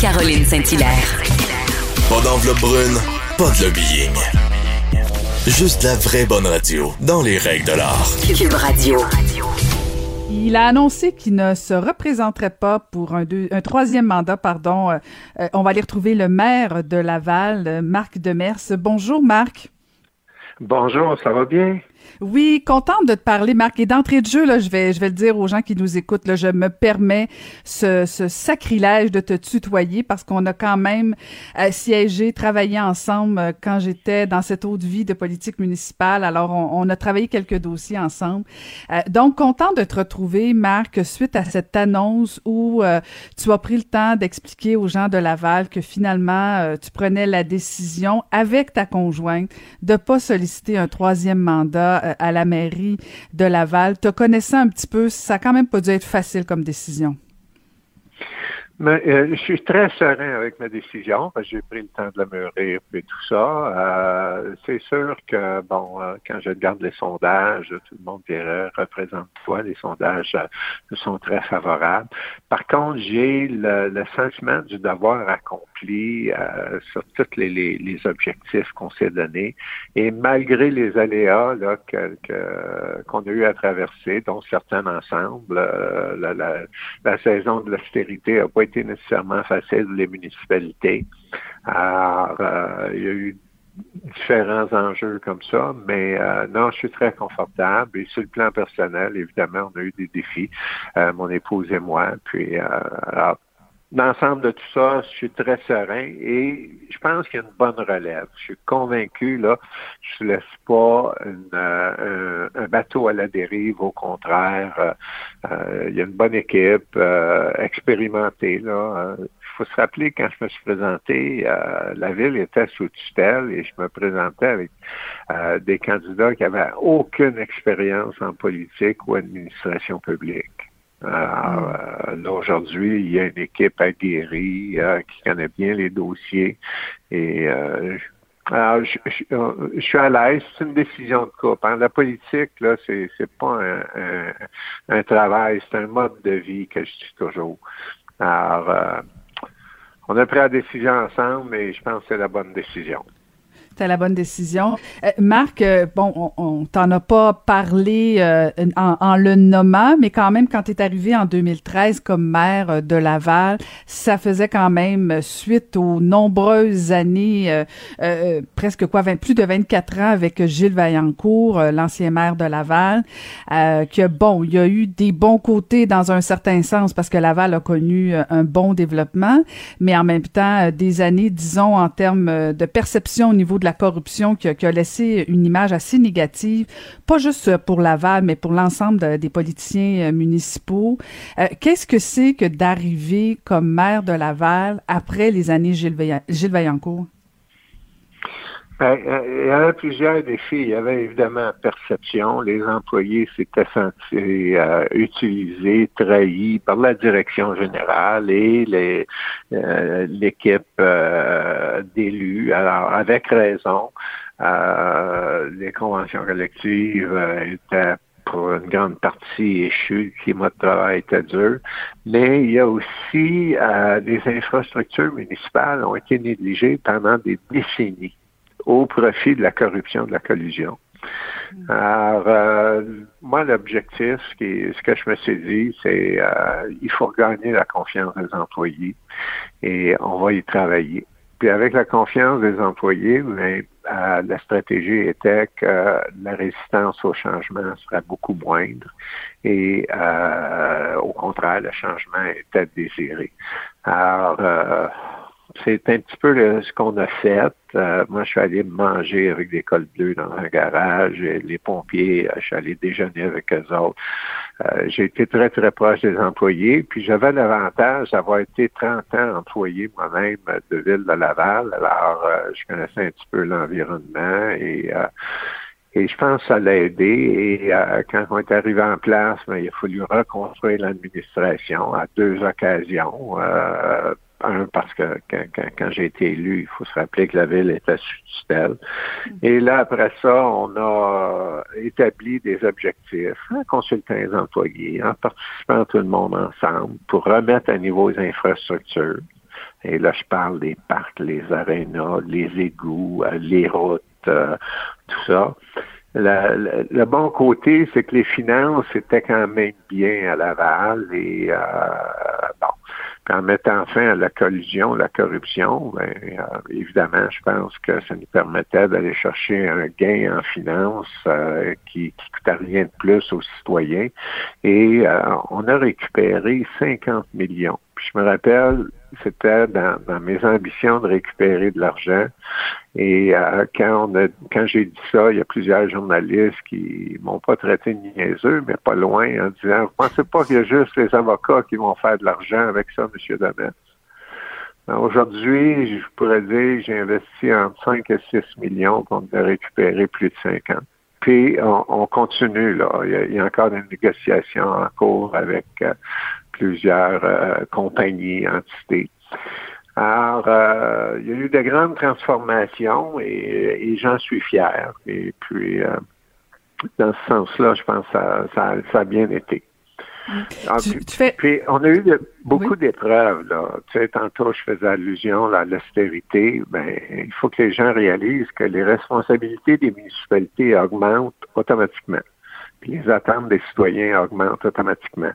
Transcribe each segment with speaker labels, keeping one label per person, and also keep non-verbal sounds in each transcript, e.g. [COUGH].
Speaker 1: Marie-Caroline Saint-Hilaire.
Speaker 2: Pas d'enveloppe brune, pas de lobbying. Juste la vraie bonne radio, dans les règles de l'art.
Speaker 1: Cube Radio.
Speaker 3: Il a annoncé qu'il ne se représenterait pas pour un, deux- un troisième mandat. Pardon. Euh, euh, on va aller retrouver le maire de Laval, Marc Demers. Bonjour, Marc.
Speaker 4: Bonjour, ça va bien?
Speaker 3: Oui, contente de te parler, Marc. Et d'entrée de jeu, là, je vais, je vais le dire aux gens qui nous écoutent, là, je me permets ce, sacrilège de te tutoyer parce qu'on a quand même euh, siégé, travaillé ensemble euh, quand j'étais dans cette haute vie de politique municipale. Alors, on, a travaillé quelques dossiers ensemble. Euh, donc, contente de te retrouver, Marc, suite à cette annonce où tu as pris le temps d'expliquer aux gens de Laval que finalement, tu prenais la décision avec ta conjointe de pas solliciter un troisième mandat euh, à la mairie de Laval. Te connaissant un petit peu, ça a quand même pas dû être facile comme décision.
Speaker 4: Mais, euh, je suis très serein avec ma décision, j'ai pris le temps de la mûrir et tout ça. Euh, c'est sûr que, bon, quand je regarde les sondages, tout le monde dirait, représente-toi, les sondages sont très favorables. Par contre, j'ai le, le sentiment du devoir accompli euh, sur tous les, objectifs qu'on s'est donnés. Et malgré les aléas qu'on a eu à traverser, dont certains ensemble, euh, la, saison de l'austérité n'a pas été nécessairement facile pour les municipalités. Alors, euh, il y a eu différents enjeux comme ça, mais non, je suis très confortable. Et sur le plan personnel, évidemment, on a eu des défis, mon épouse et moi. Puis, alors, L'ensemble de tout ça, je suis très serein et je pense qu'il y a une bonne relève. Je suis convaincu, là, je ne laisse pas une, euh, un, bateau à la dérive, au contraire. euh, euh, il y a une bonne équipe euh, expérimentée. Il faut se rappeler, quand je me suis présenté, euh, la ville était sous tutelle et je me présentais avec des candidats qui avaient aucune expérience en politique ou administration publique. Euh, là, aujourd'hui, il y a une équipe aguerrie euh, qui connaît bien les dossiers. Et euh, alors, je, je suis à l'aise. C'est une décision de couple. hein. La politique, là, c'est c'est pas un, un, un travail, c'est un mode de vie que je dis toujours. Alors, euh, on a pris la décision ensemble et je pense que c'est la bonne décision.
Speaker 3: C'était la bonne décision. Euh, Marc, euh, bon, on, on t'en a pas parlé euh, en, en le nommant, mais quand même, quand tu es arrivé en 2013 comme maire euh, de Laval, ça faisait quand même suite aux nombreuses années, presque quoi, 20 plus de 24 ans avec Gilles Vaillancourt, l'ancien maire de Laval, que bon, il y a eu des bons côtés dans un certain sens parce que Laval a connu un bon développement, mais en même temps, des années, disons, en termes de perception au niveau de la corruption qui a, laissé une image assez négative, pas juste euh, pour Laval, mais pour l'ensemble de- des politiciens euh, municipaux. Euh, Qu'est-ce que c'est que d'arriver comme maire de Laval après les années Gilles, Vaillan- Gilles Vaillancourt?
Speaker 4: Ben, euh, il y avait plusieurs défis. Il y avait évidemment perception. Les employés s'étaient sentis euh, utilisés, trahis par la direction générale et euh, l'équipe euh, d'élus. Alors, avec raison, euh, les conventions collectives euh, étaient pour une grande partie échues, le climat de travail était dur, mais il y a aussi euh, des infrastructures municipales ont été négligées pendant des décennies au profit de la corruption, de la collusion. Alors, euh, moi, l'objectif, ce, que je me suis dit, c'est euh, il faut gagner la confiance des employés et on va y travailler. Puis avec la confiance des employés, mais, euh, la stratégie était que la résistance au changement serait beaucoup moindre et euh, au contraire, le changement était désiré. Alors, euh, c'est un petit peu ce qu'on a fait. Euh, moi, je suis allé manger avec des cols bleus dans un garage. Et les pompiers, euh, je suis allé déjeuner avec eux autres. Euh, j'ai été très, très proche des employés. Puis j'avais l'avantage d'avoir été 30 ans employé moi-même de Ville de Laval. Alors, euh, je connaissais un petit peu l'environnement et euh, et je pense que ça l'a aidé. Et euh, quand on est arrivé en place, ben, il a fallu reconstruire l'administration à deux occasions. Euh, un, parce que quand, j'ai été élu, il faut se rappeler que la ville était sous tutelle. Et là, après ça, on a établi des objectifs en consultant les employés, en participant tout le monde ensemble pour remettre à niveau les infrastructures. Et là, je parle des parcs, les arénas, les égouts, les routes, tout ça. Le, bon côté, c'est que les finances étaient quand même bien à Laval et en mettant fin à la collusion, la corruption, ben, euh, évidemment, je pense que ça nous permettait d'aller chercher un gain en finance euh, qui ne coûtait rien de plus aux citoyens. Et euh, on a récupéré 50 millions. Puis je me rappelle, c'était dans, mes ambitions de récupérer de l'argent. Et euh, quand, j'ai dit ça, il y a plusieurs journalistes qui m'ont pas traité de niaiseux, mais pas loin, en disant, vous pensez pas qu'il y a juste les avocats qui vont faire de l'argent avec ça, M. Damet? Aujourd'hui, je pourrais dire j'ai investi entre 5 et 6 millions pour récupérer plus de 50. Puis on, continue, là. Il y, a, encore des négociations en cours avec euh, plusieurs euh, compagnies, entités. Alors, euh, il y a eu de grandes transformations et, j'en suis fier. Et puis, euh, dans ce sens-là, je pense que ça, a bien été. Ah, puis, on a eu beaucoup d'épreuves. Là. Tu sais, tantôt, je faisais allusion à l'austérité. Ben, il faut que les gens réalisent que les responsabilités des municipalités augmentent automatiquement. Puis les attentes des citoyens augmentent automatiquement.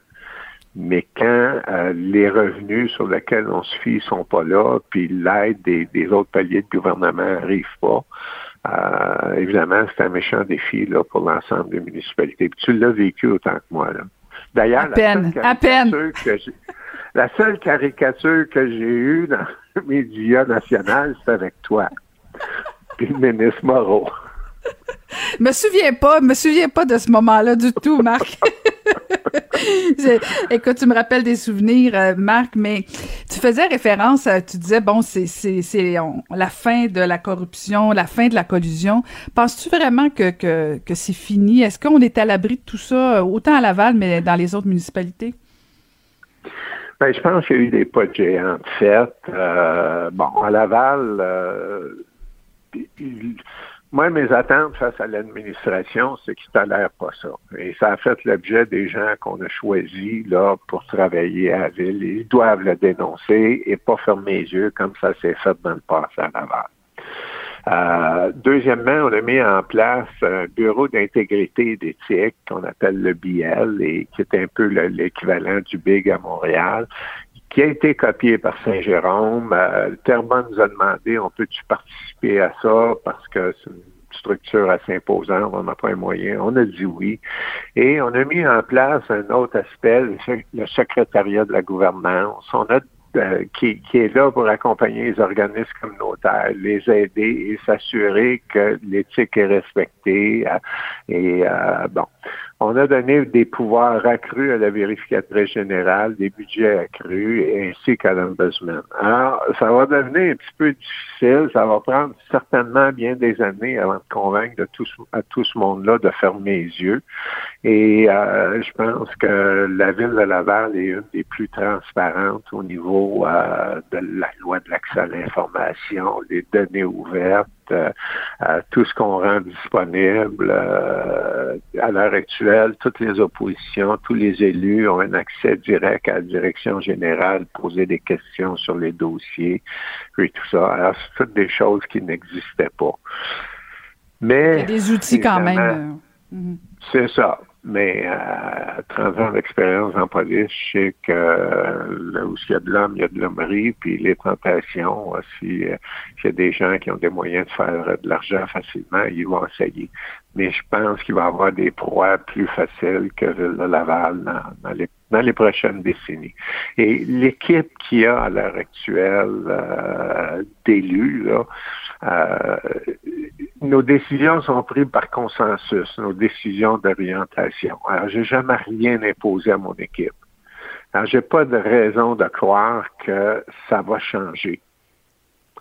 Speaker 4: Mais quand euh, les revenus sur lesquels on se fie sont pas là, puis l'aide des, autres paliers de gouvernement n'arrive pas, euh, évidemment, c'est un méchant défi là, pour l'ensemble des municipalités. Puis tu l'as vécu autant que moi. Là.
Speaker 3: D'ailleurs, la, peine,
Speaker 4: la seule caricature que j'ai eue dans [LAUGHS] les médias nationaux, c'est avec toi. Puis le ministre Moreau. [LAUGHS]
Speaker 3: me souviens pas, me souviens pas de ce moment-là du tout, Marc. [LAUGHS] [LAUGHS] Écoute, tu me rappelles des souvenirs, euh, Marc, mais tu faisais référence, tu disais, bon, c'est la fin de la corruption, la fin de la collusion. Penses-tu vraiment que, que, que c'est fini? Est-ce qu'on est à l'abri de tout ça, autant à Laval, mais dans les autres municipalités?
Speaker 4: Ben, je pense qu'il y a eu des pas de géants fait. Euh, bon, à Laval, euh, moi, mes attentes face à l'administration, c'est qu'ils tolèrent pas ça. Et ça a fait l'objet des gens qu'on a choisis là pour travailler à la ville. Ils doivent le dénoncer et pas fermer les yeux comme ça s'est fait dans le passé à Laval. Euh, deuxièmement, on a mis en place un bureau d'intégrité et d'éthique qu'on appelle le BL et qui est un peu l'équivalent du BIG à Montréal qui a été copié par Saint-Jérôme. Euh, nous a demandé, on peut-tu participer à ça parce que c'est une structure assez imposante, on n'a pas un moyen. On a dit oui. Et on a mis en place un autre aspect, le secrétariat de la gouvernance. On a euh, qui, qui, est là pour accompagner les organismes communautaires, les aider et s'assurer que l'éthique est respectée. Euh, et euh, bon, on a donné des pouvoirs accrus à la vérificatrice générale, des budgets accrus, ainsi qu'à l'ombudsman. Alors, ça va devenir un petit peu difficile. Ça va prendre certainement bien des années avant de convaincre de tout, à tout ce monde-là de fermer les yeux. Et euh, je pense que la ville de Laval est une des plus transparentes au niveau euh, de la loi de l'accès à l'information, les données ouvertes, euh, tout ce qu'on rend disponible. À l'heure actuelle, toutes les oppositions, tous les élus ont un accès direct à la direction générale, poser des questions sur les dossiers et tout ça. Alors, c'est toutes des choses qui n'existaient pas. Mais,
Speaker 3: Il y a des outils quand même.
Speaker 4: Euh, c'est ça. Mais à 30 ans d'expérience en police, je sais que là où il y a de l'homme, il y a de l'hommerie, puis les tentations, si euh, s'il y a des gens qui ont des moyens de faire de l'argent facilement, ils vont essayer. Mais je pense qu'il va y avoir des proies plus faciles que Ville de Laval dans, les, dans les prochaines décennies. Et l'équipe qu'il y a à l'heure actuelle euh, d'élus, là, euh, nos décisions sont prises par consensus, nos décisions d'orientation. Alors, j'ai jamais rien imposé à mon équipe. Alors, j'ai pas de raison de croire que ça va changer.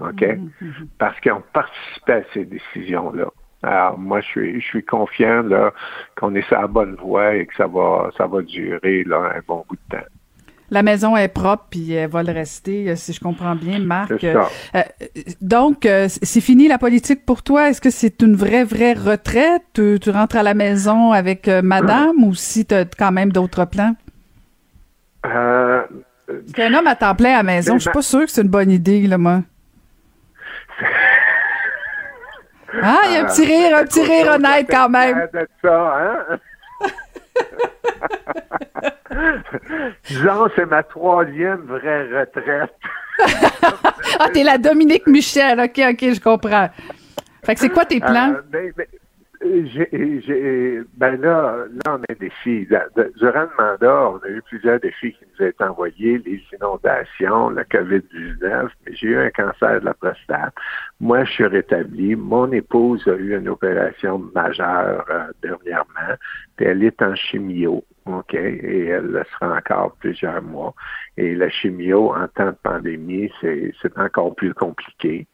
Speaker 4: OK? Mm-hmm, mm-hmm. Parce qu'on participé à ces décisions-là. Alors, moi, je suis, je suis confiant là, qu'on est sur la bonne voie et que ça va, ça va durer là, un bon bout de temps
Speaker 3: la maison est propre puis elle va le rester, euh, si je comprends bien, Marc. Euh, donc, euh, c'est fini la politique pour toi? Est-ce que c'est une vraie, vraie retraite? Tu, rentres à la maison avec madame ou si tu as quand même d'autres plans? Parce qu'un homme à temps plein à la maison, je suis pas sûr que c'est une bonne idée, là, moi. [LAUGHS] Ah, il y a un petit rire, un petit rire honnête quand même.
Speaker 4: Ça, hein? Disons, c'est ma troisième vraie retraite. [LAUGHS]
Speaker 3: ah, t'es la Dominique Michel. OK, OK, je comprends. Fait que c'est quoi tes plans?
Speaker 4: Euh, ben, ben, j'ai, ben là, là, on a des défis. Durant le mandat, on a eu plusieurs défis qui nous ont été envoyés, les inondations, la COVID-19, mais j'ai eu un cancer de la prostate. Moi, je suis rétabli. Mon épouse a eu une opération majeure euh, dernièrement, puis elle est en chimio. OK, et elle le sera encore plusieurs mois. Et la chimio, en temps de pandémie, c'est, encore plus compliqué.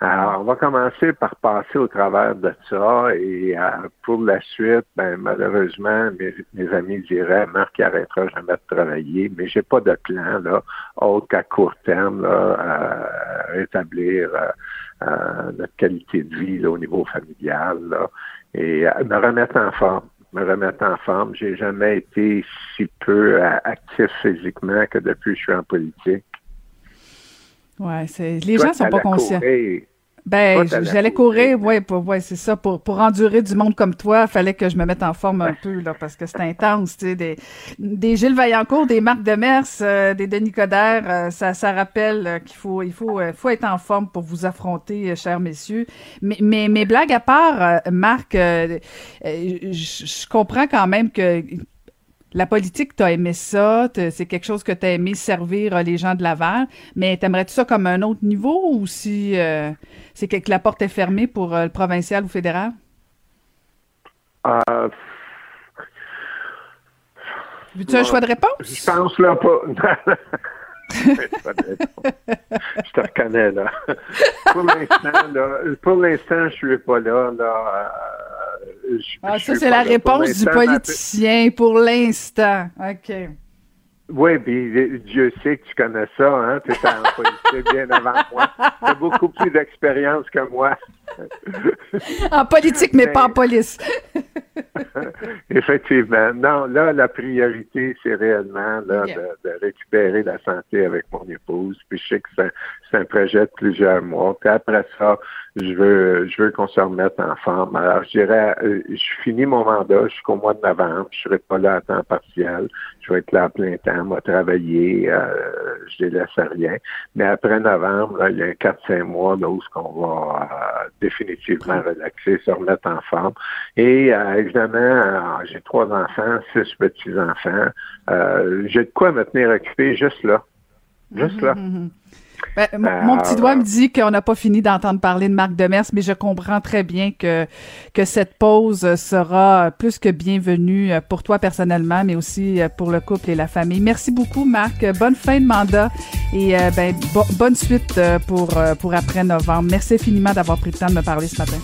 Speaker 4: Alors, on va commencer par passer au travers de ça et euh, pour la suite, ben, malheureusement, mes, amis diraient, Marc arrêtera jamais de travailler, mais j'ai pas de plan, là, autre qu'à court terme, là, à rétablir euh, euh, notre qualité de vie, au niveau familial, là, et me remettre en forme me remettre en forme. J'ai jamais été si peu actif physiquement que depuis que je suis en politique.
Speaker 3: Ouais, c'est les gens sont pas conscients. Ben, j'allais courir, ouais, pour, ouais, c'est ça. Pour, pour endurer du monde comme toi, fallait que je me mette en forme un peu, là, parce que c'est intense, tu sais. Des, des Gilles Vaillancourt, des Marc Demers, euh, des Denis Coderre, euh, ça, ça rappelle euh, qu'il faut, il faut, faut être en forme pour vous affronter, chers messieurs. Mais, mais, mais blague à part, Marc, je comprends quand même que la politique, tu as aimé ça, c'est quelque chose que tu as aimé servir euh, les gens de Laval, mais t'aimerais-tu ça comme un autre niveau ou si euh, c'est que la porte est fermée pour euh, le provincial ou fédéral?
Speaker 4: Euh,
Speaker 3: Veux-tu un choix de réponse?
Speaker 4: Je pense là pas. [LAUGHS] je te reconnais là. pour l'instant, là, pour l'instant, je suis pas là. là
Speaker 3: ah, ça, c'est la réponse du politicien pour l'instant. OK.
Speaker 4: Oui, puis Dieu sait que tu connais ça, hein? Tu es en politique bien avant moi. Tu as beaucoup plus d'expérience que moi.
Speaker 3: En politique, mais, pas en police. [LAUGHS]
Speaker 4: Effectivement. Non, là, la priorité, c'est réellement là, de, récupérer la santé avec mon épouse. Puis je sais que c'est un, projet de plusieurs mois. Puis après ça, je veux je veux qu'on se remette en forme. Alors, je dirais, euh, je finis mon mandat jusqu'au mois de novembre. Je serai pas là à temps partiel. Je vais être là à plein temps, moi, travailler. Euh, je délaisse rien. Mais après novembre, là, il y a un 4-5 mois là, où ce qu'on va euh, définitivement relaxer, se remettre en forme. Et euh, évidemment, j'ai trois enfants, six petits-enfants. j'ai de quoi me tenir occupé juste là. Juste là.
Speaker 3: Ben, mon petit doigt me dit qu'on n'a pas fini d'entendre parler de Marc Demers, mais je comprends très bien que, que cette pause sera plus que bienvenue pour toi personnellement, mais aussi pour le couple et la famille. Merci beaucoup, Marc. Bonne fin de mandat et euh, ben, bonne suite pour, pour après novembre. Merci infiniment d'avoir pris le temps de me parler ce matin.